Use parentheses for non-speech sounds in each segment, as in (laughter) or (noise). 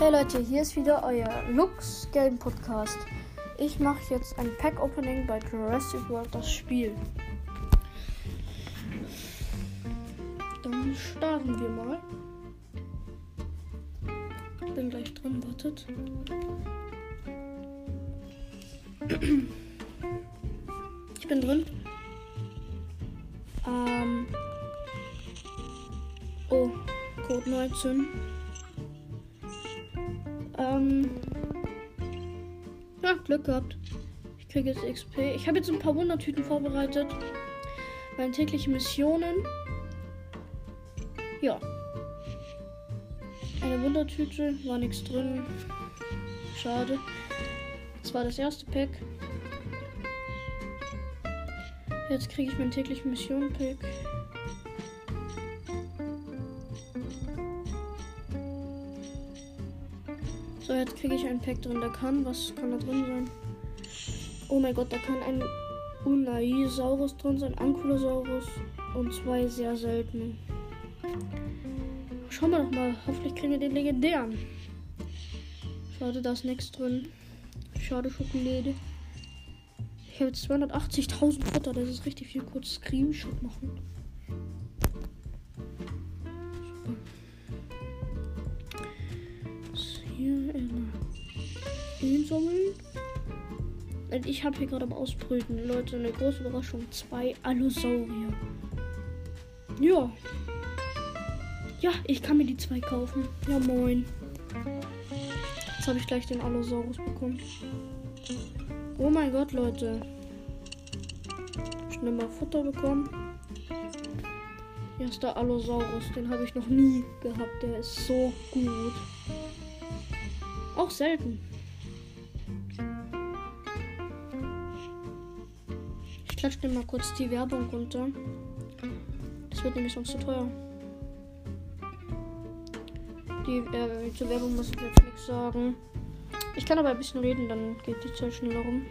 Hey Leute, hier ist wieder euer Lux Game Podcast. Ich mache jetzt ein Pack Opening bei Jurassic World das Spiel. Dann starten wir mal. Ich bin gleich drin, wartet. Ich bin drin. Ähm. Oh, Code 19. Ähm. Ja, Glück gehabt. Ich kriege jetzt XP. Ich habe jetzt ein paar Wundertüten vorbereitet. Meine täglichen Missionen. Ja. Eine Wundertüte, war nichts drin. Schade. Das war das erste Pack. Jetzt kriege ich mein täglichen Mission-Pack. Jetzt kriege ich ein Pack drin. Da kann, was kann da drin sein? Oh mein Gott, da kann ein Unaisaurus drin sein, Ankylosaurus und zwei sehr seltene. Schauen wir doch mal. Hoffentlich kriegen wir den legendären. Schade, da ist nichts drin. Schade, Schokolade. Ich habe jetzt 280.000 Futter. Das ist richtig viel. Kurz Screenshot machen. Einsammeln. Und ich habe hier gerade am Ausbrüten. Leute, eine große Überraschung. Zwei Allosaurier. Ja. Ja, ich kann mir die zwei kaufen. Ja, moin. Jetzt habe ich gleich den Allosaurus bekommen. Oh mein Gott, Leute. Schnell mal Futter bekommen. Hier ist der Allosaurus. Den habe ich noch nie gehabt. Der ist so gut. Auch selten. Klatsche mir mal kurz die Werbung runter. Das wird nämlich sonst zu teuer. Die äh, zur Werbung muss ich jetzt nichts sagen. Ich kann aber ein bisschen reden, dann geht die Zeit schneller rum.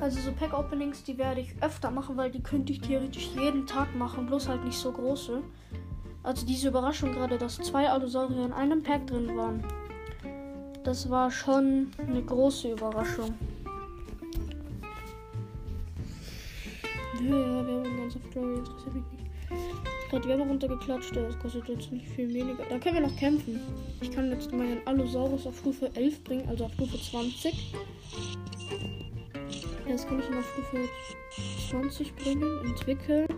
Also so Pack-Openings, die werde ich öfter machen, weil die könnte ich theoretisch jeden Tag machen, bloß halt nicht so große. Also diese Überraschung gerade, dass zwei Allosaurier in einem Pack drin waren. Das war schon eine große Überraschung. Ja, wir haben ganz auf Glory, interessiert mich nicht. Gerade Werbung runtergeklatscht, das kostet jetzt nicht viel weniger. Da können wir noch kämpfen. Ich kann jetzt meinen Allosaurus auf Stufe 11 bringen, also auf Stufe 20. Jetzt kann ich ihn auf Stufe 20 bringen, entwickeln,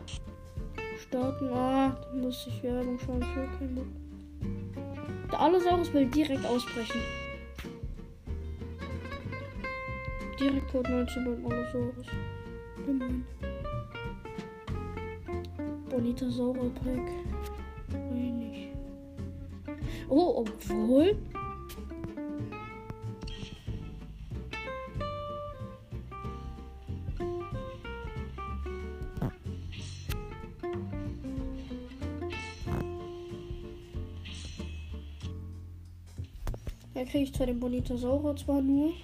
starten. Ah, da muss ich Werbung schauen für keinen Bock. Der Allosaurus will direkt ausbrechen. Direkt Code 19 beim Allosaurus. Gemein. Bonita Sauerpack. Wenig. Oh, obwohl. Da kriege ich zwar den Bonitosaurus zwar nur.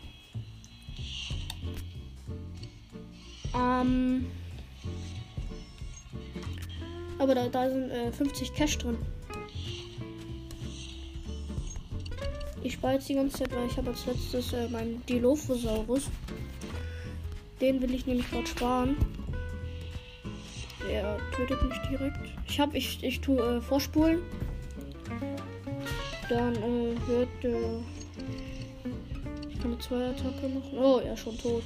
Ähm. Aber da, da sind äh, 50 Cash drin. Ich spare jetzt die ganze Zeit, weil ich habe als letztes äh, meinen Dilophosaurus. Den will ich nämlich gerade sparen. Der tötet mich direkt. Ich habe, ich, ich tue äh, vorspulen. Dann äh, wird äh, ich kann eine Zwei-Attacke machen. Oh, er ist schon tot.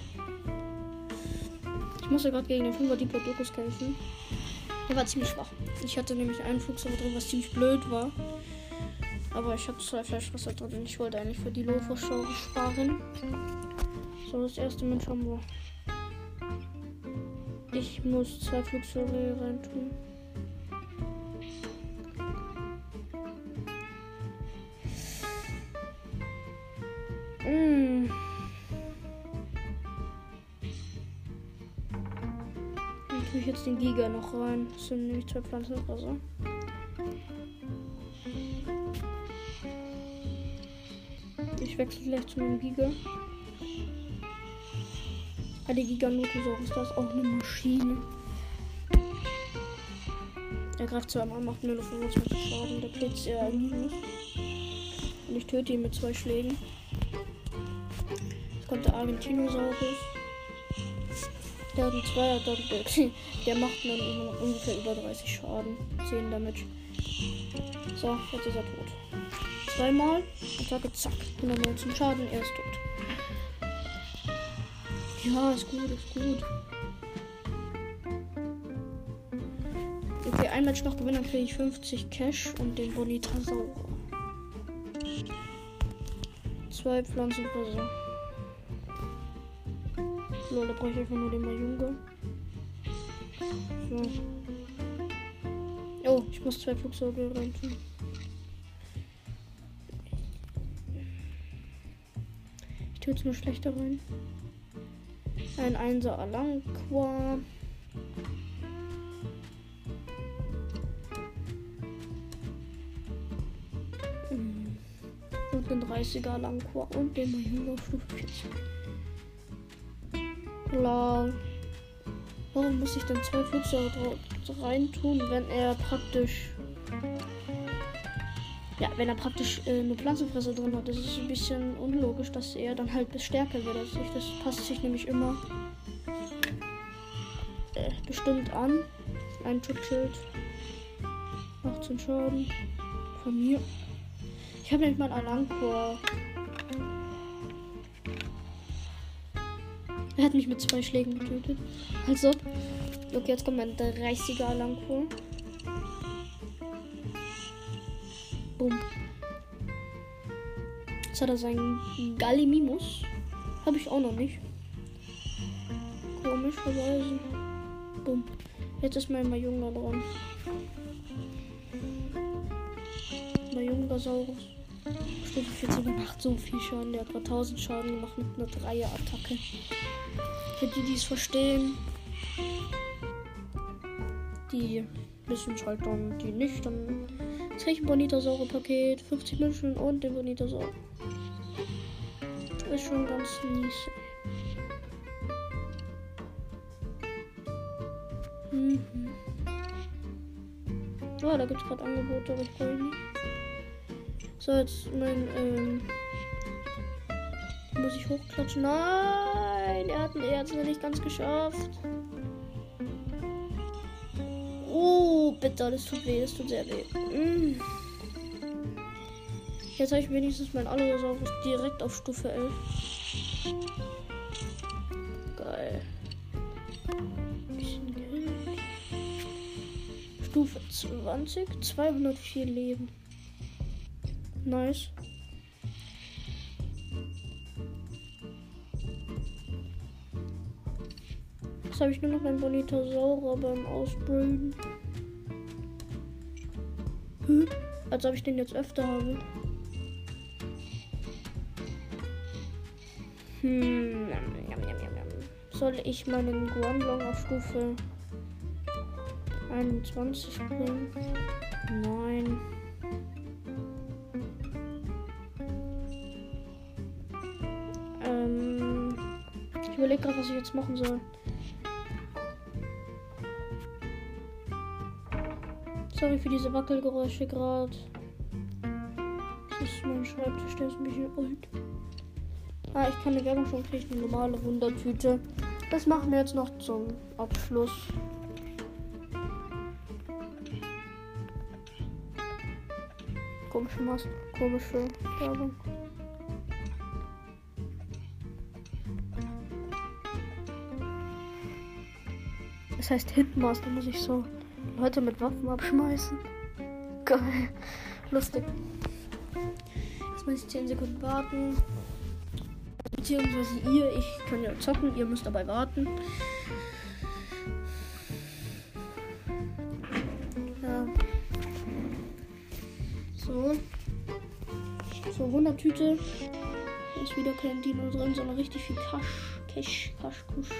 Ich musste gerade gegen den 5er Diplodocus kämpfen. Der war ziemlich schwach. Ich hatte nämlich einen Flugzeug drin, was ziemlich blöd war. Aber ich hatte zwei Fleischwasser drin. Ich wollte eigentlich für die Lofoschau sparen. So, das erste Mensch haben wir. Ich muss zwei Flugzeuge reintun. Mmh. Giga noch rein. Das sind nämlich zwei Pflanzenwasser. Ich wechsle gleich zu meinem Giga. Ah, die Giganotosaurus, das ist auch eine Maschine. Er greift zweimal, macht nur 25 Schaden. Der Blitz eher minus. Und ich töte ihn mit zwei Schlägen. Jetzt kommt der Argentinosaurus. Der hat einen Zweier Der macht dann ungefähr über 30 Schaden. 10 Damage. So, jetzt ist er tot. Zweimal. Attacke, zack. 119 Schaden, er ist tot. Ja, ist gut, ist gut. Okay, ein Match noch gewinnen, dann kriege ich 50 Cash und den Bonitasaur. Zwei Pflanzenfresser. Lol, da brauche ich einfach nur den Majunga. So. Oh, ich muss zwei Flugzeuge reintun. Ich tue jetzt nur schlechter rein. Ein Einser Alanqua. Und den 30er Alanqua und den Stufe 40. Lol. Warum muss ich denn zwei Flugzeuge reintun, wenn er praktisch. Ja, wenn er praktisch äh, nur Pflanzenfresser drin hat, das ist ein bisschen unlogisch, dass er dann halt stärker wird als ich. Das passt sich nämlich immer äh, bestimmt an. Ein Schutzschild. 18 Schaden. Von mir. Ich habe nämlich mal einen Alankur. Er hat mich mit zwei Schlägen getötet. Also, okay, jetzt kommt mein 30er Alankur. Bumm. Jetzt hat er seinen Gallimimus. Habe ich auch noch nicht. Komischerweise. Bumm. Jetzt ist mein Majunga dran. Majungasaurus. Stufe 14 macht so viel Schaden. Der hat gerade 1000 Schaden gemacht mit einer Dreier-Attacke. Für die, die es verstehen, die wissen es halt dann, die nicht, dann kriege ich ein Bonitasaure-Paket, 50 Münzen und den Bonitasaur. Ist schon ganz mies. Mhm. Oh, da gibt es gerade Angebote, aber ich brauche nicht. So, jetzt mein, ähm, muss ich hochklatschen. Nein, er hat, es nicht ganz geschafft. Oh, bitte, das tut weh, das tut sehr weh. Mm. Jetzt habe ich wenigstens mein Allosaurus direkt auf Stufe 11. Geil. Stufe 20, 204 Leben. Nice. Habe ich nur noch ein Bonitosaurus beim Ausbilden. Hm? Als ob ich den jetzt öfter habe. Hm. Soll ich meinen Guanlong auf Stufe 21 bringen? Nein. überlege gerade, was ich jetzt machen soll. Sorry für diese Wackelgeräusche gerade. Das ist mein Schreibtisch, der ist ein bisschen alt. Ah, ich kann eine Werbung schon kriegen, eine normale Wundertüte. Das machen wir jetzt noch zum Abschluss. Komische Mas komische Werbung. Das heißt Hitmaster, muss ich so Leute mit Waffen abschmeißen. Geil. Lustig. Jetzt muss ich 10 Sekunden warten. Beziehungsweise ihr, ich kann ja zocken, ihr müsst dabei warten. Ja. So. So, Wundertüte. Ist wieder kein Dino drin, sondern richtig viel Cash. Cash, Cash, Kusch.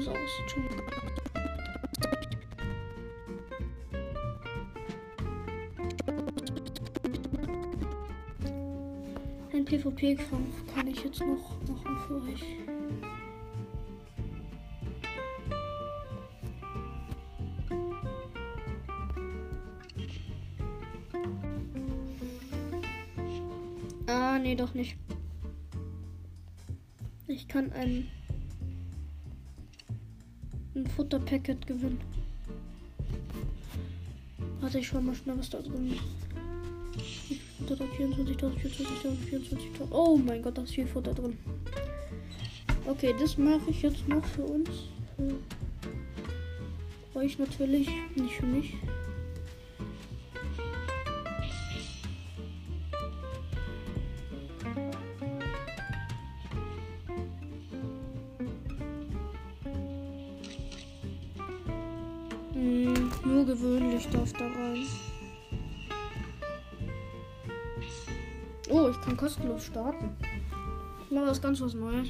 los aus. Ein PvP-Kampf kann ich jetzt noch machen für euch. Ah, nee, doch nicht. Ich kann einen Futterpacket gewinnen. Warte, ich schau mal schnell, was da drin ist. 24.000, 24.000, 24.000. Oh mein Gott, da ist viel Futter drin. Okay, das mache ich jetzt noch für uns. Für euch natürlich, nicht für mich. Kostenlos starten. Mal was ganz was Neues.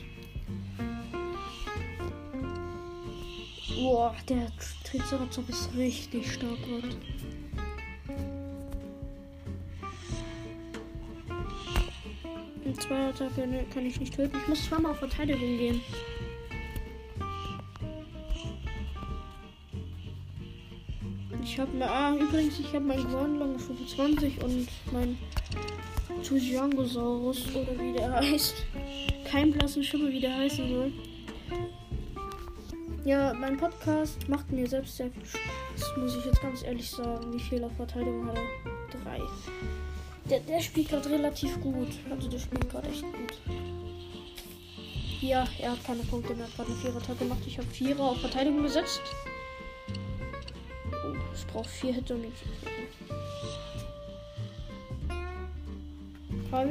Boah, der Triceratops ist richtig stark gerade. Zwei Attacke ne, kann ich nicht töten. Ich muss zweimal auf Verteidigung gehen. Ich habe mir. Ah, übrigens, ich habe meinen Gewandlung Stufe 20 und mein Tujangosaurus oder wie der heißt. Kein blassen Schimmer, wie der heißen soll. Ja, mein Podcast macht mir selbst sehr viel Spaß, muss ich jetzt ganz ehrlich sagen. Wie viel auf Verteidigung hat er? Drei. Der, der spielt gerade relativ gut. Also der spielt gerade echt gut. Ja, er hat keine Punkte mehr. Hat gerade eine Vierer-Tag gemacht. Ich habe Vierer auf Verteidigung gesetzt. Oh, ich brauche vier Hit um ihn Hab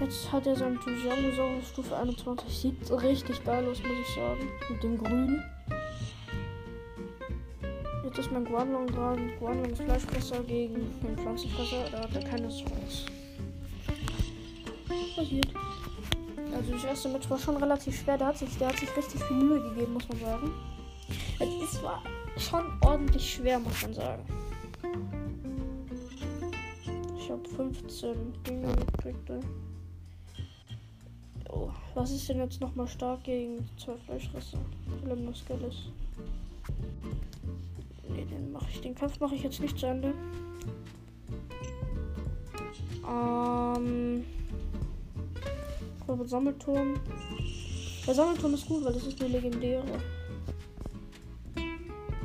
Jetzt hat er seinen Tujangosaurus Stufe 21. Sieht richtig geil aus, muss ich sagen. Mit dem Grünen. Jetzt ist mein Guanlong dran. Guanlong ist Fleischfresser gegen den Pflanzenfresser. Da hat er keine Chance. Passiert. Also das erste Match war schon relativ schwer. Der hat sich, der hat sich richtig viel Mühe gegeben, muss man sagen. Es war schon ordentlich schwer, muss man sagen. Habe 15 Dinge gekriegt. Oh, was ist denn jetzt nochmal stark gegen zwei Fleischfresser? Lemnoskelis. Ne, den mache ich. Den Kampf mache ich jetzt nicht zu Ende. Ähm. glaube Sammelturm. Der Sammelturm ist gut, weil das ist eine legendäre.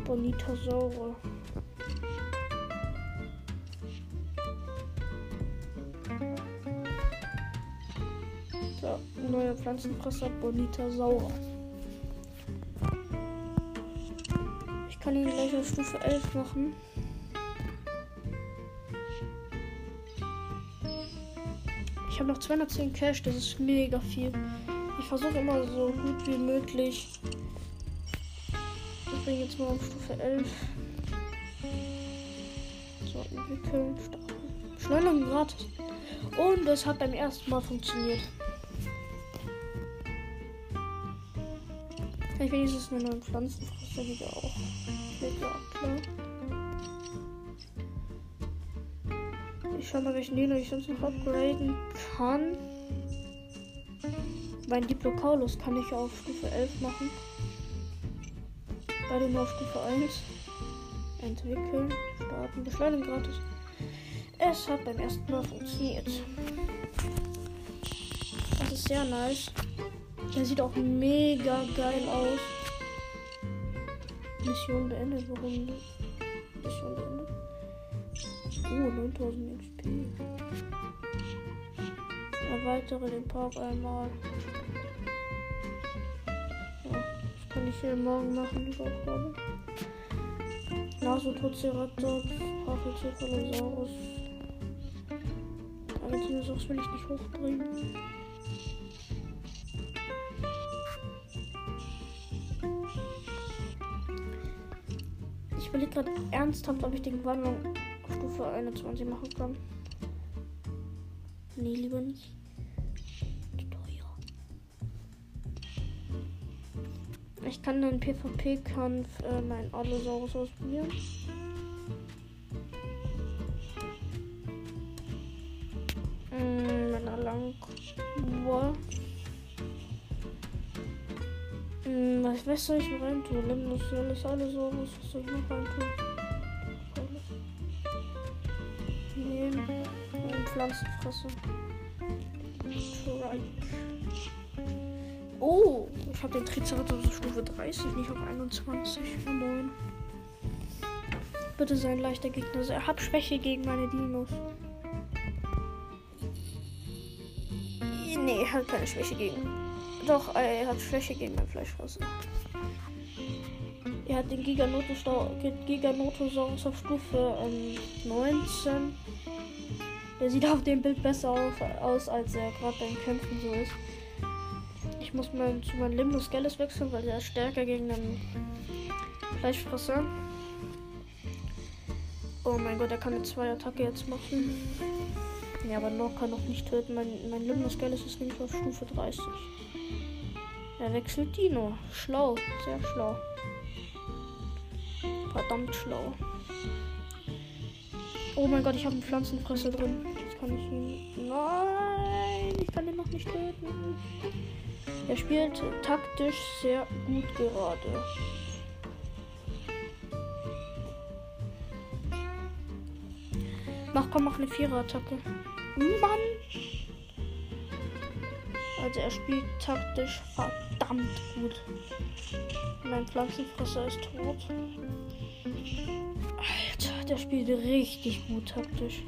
Bonita Saure. neuer Pflanzenfresser Bonita Sauer. Ich kann ihn gleich auf Stufe 11 machen. Ich habe noch 210 Cash, das ist mega viel. Ich versuche immer so gut wie möglich. Ich bin jetzt mal auf Stufe 11. So, entwickeln, starten. Schnell gratis. Und es hat beim ersten Mal funktioniert. Ich wenigstens eine neue Pflanzenfresser wieder auch. Ja, klar. Ich schau mal, welchen Dino ich sonst noch upgraden kann. Mein Diplocaulus kann ich auf Stufe 11 machen. Beide nur auf Stufe 1. Entwickeln, starten, beschleunigen gratis. Es hat beim ersten Mal funktioniert. Das ist sehr nice. Der sieht auch mega geil aus. Mission beendet. Warum? Mission beendet. Oh, 9000 XP. Erweitere den Park einmal. Ja, das kann ich hier morgen machen, die Aufgabe. Nasotoceratops, Pachycephalosaurus. Argentinosaurus will ich nicht hochbringen. Überlege gerade ernsthaft, ob ich den Wandlung Stufe 21 machen kann. Nee, lieber nicht. Teuer. Ich kann dann PvP-Kampf äh, mein Allosaurus ausprobieren. Mmh, mein Alang. Was, was soll ich noch reintun? Limnos, alles, alles so. Was soll ich noch reintun? Nehmen. Und Pflanzenfresse. Strike. Oh, ich habe den Triceratops auf Stufe 30, nicht auf 21. Oh, moin. Bitte sein leichter Gegner. Also, er hat Schwäche gegen meine Dinos. Nee, er hat keine Schwäche gegen. Doch, äh, er hat Schwäche gegen mein Fleischfresser. Er hat den Giganotosaurus auf Stufe ähm, 19. Der sieht auf dem Bild besser aus, als er gerade beim Kämpfen so ist. Ich muss mal zu meinem Limbus Gallus wechseln, weil er ist stärker gegen den Fleischfresser. Oh mein Gott, er kann eine zwei Attacke jetzt machen. Ja, aber noch kann noch nicht töten. Mein, mein Limbus Gallus ist nämlich auf Stufe 30. Er wechselt Dino. Schlau, sehr schlau. Verdammt schlau. Oh mein Gott, ich habe einen Pflanzenfresser drin. Jetzt kann ich ihn. Nein, ich kann ihn noch nicht töten. Er spielt taktisch sehr gut gerade. Mach komm, mach eine Vierer-Attacke. Mann! Also er spielt taktisch verdammt gut. Mein Pflanzenfresser ist tot. Alter, der spielt richtig gut taktisch.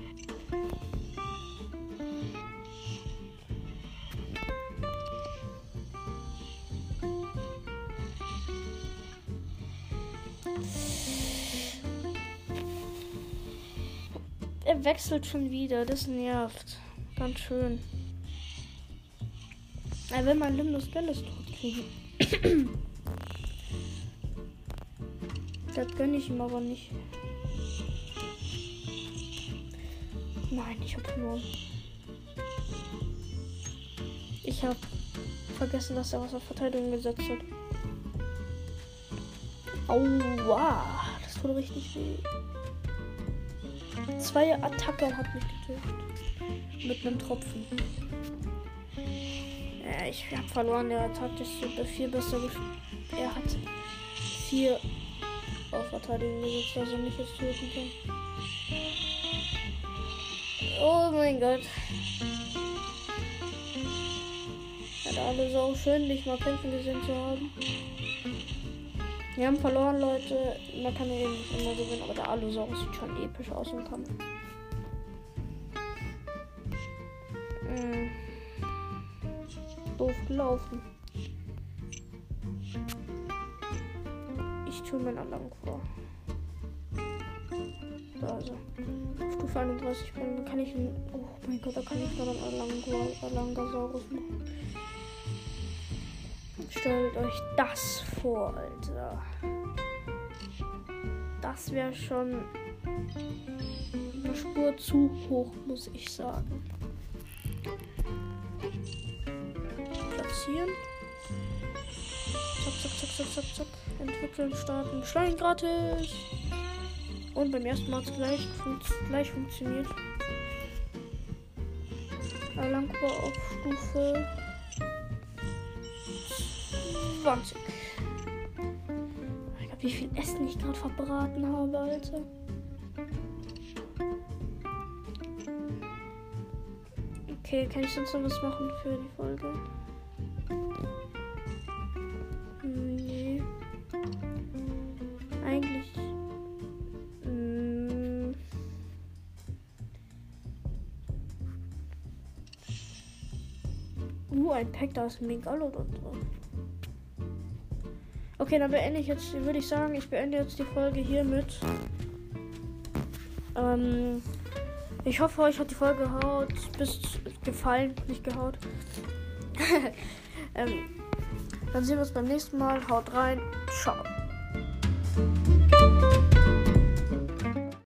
Wechselt schon wieder, das nervt. Ganz schön. Er will mein Limbus Gallus tot kriegen. (clears throat) das gönne ich ihm aber nicht. Nein, ich habe verloren. Ich habe vergessen, dass er was auf Verteidigung gesetzt hat. Aua, das tut richtig weh. Zwei Attacken hat mich getötet. Mit einem Tropfen. Ja, ich habe verloren. Der hat taktisch viel besser gespielt. Er hat vier auf Verteidigung gesetzt, er mich jetzt töten kann. Oh mein Gott. Ja, alle so schön, dich mal kämpfen gesehen zu haben. Wir haben verloren, Leute. Man kann eben nicht immer gewinnen, aber der Allosaurus sieht schon episch aus im Kampf. Hm. Doof gelaufen. Ich tue meinen Anlagen vor. Also. Stufe 31 dann kann ich. Oh mein Gott, da kann ich noch einen Alangasaurus machen. Stellt euch das vor, Alter. Das wäre schon eine Spur zu hoch, muss ich sagen. Platzieren. Zack, zack, zack, zack, zack, zack. Entwickeln, starten. Schleim gratis. Und beim ersten Mal gleich, fun gleich funktioniert. Alanko auf Stufe 20. Ich wie viel Essen ich gerade verbraten habe, Alter. Okay, kann ich sonst noch was machen für die Folge? Hm, nee. Eigentlich. Hm. Uh, ein Pack, da ist ein Megalodon drin. Okay, dann beende ich jetzt, würde ich sagen, ich beende jetzt die Folge hiermit. Ähm, ich hoffe, euch hat die Folge gehaut, bis gefallen, nicht gehaut. (laughs) ähm, dann sehen wir uns beim nächsten Mal. Haut rein.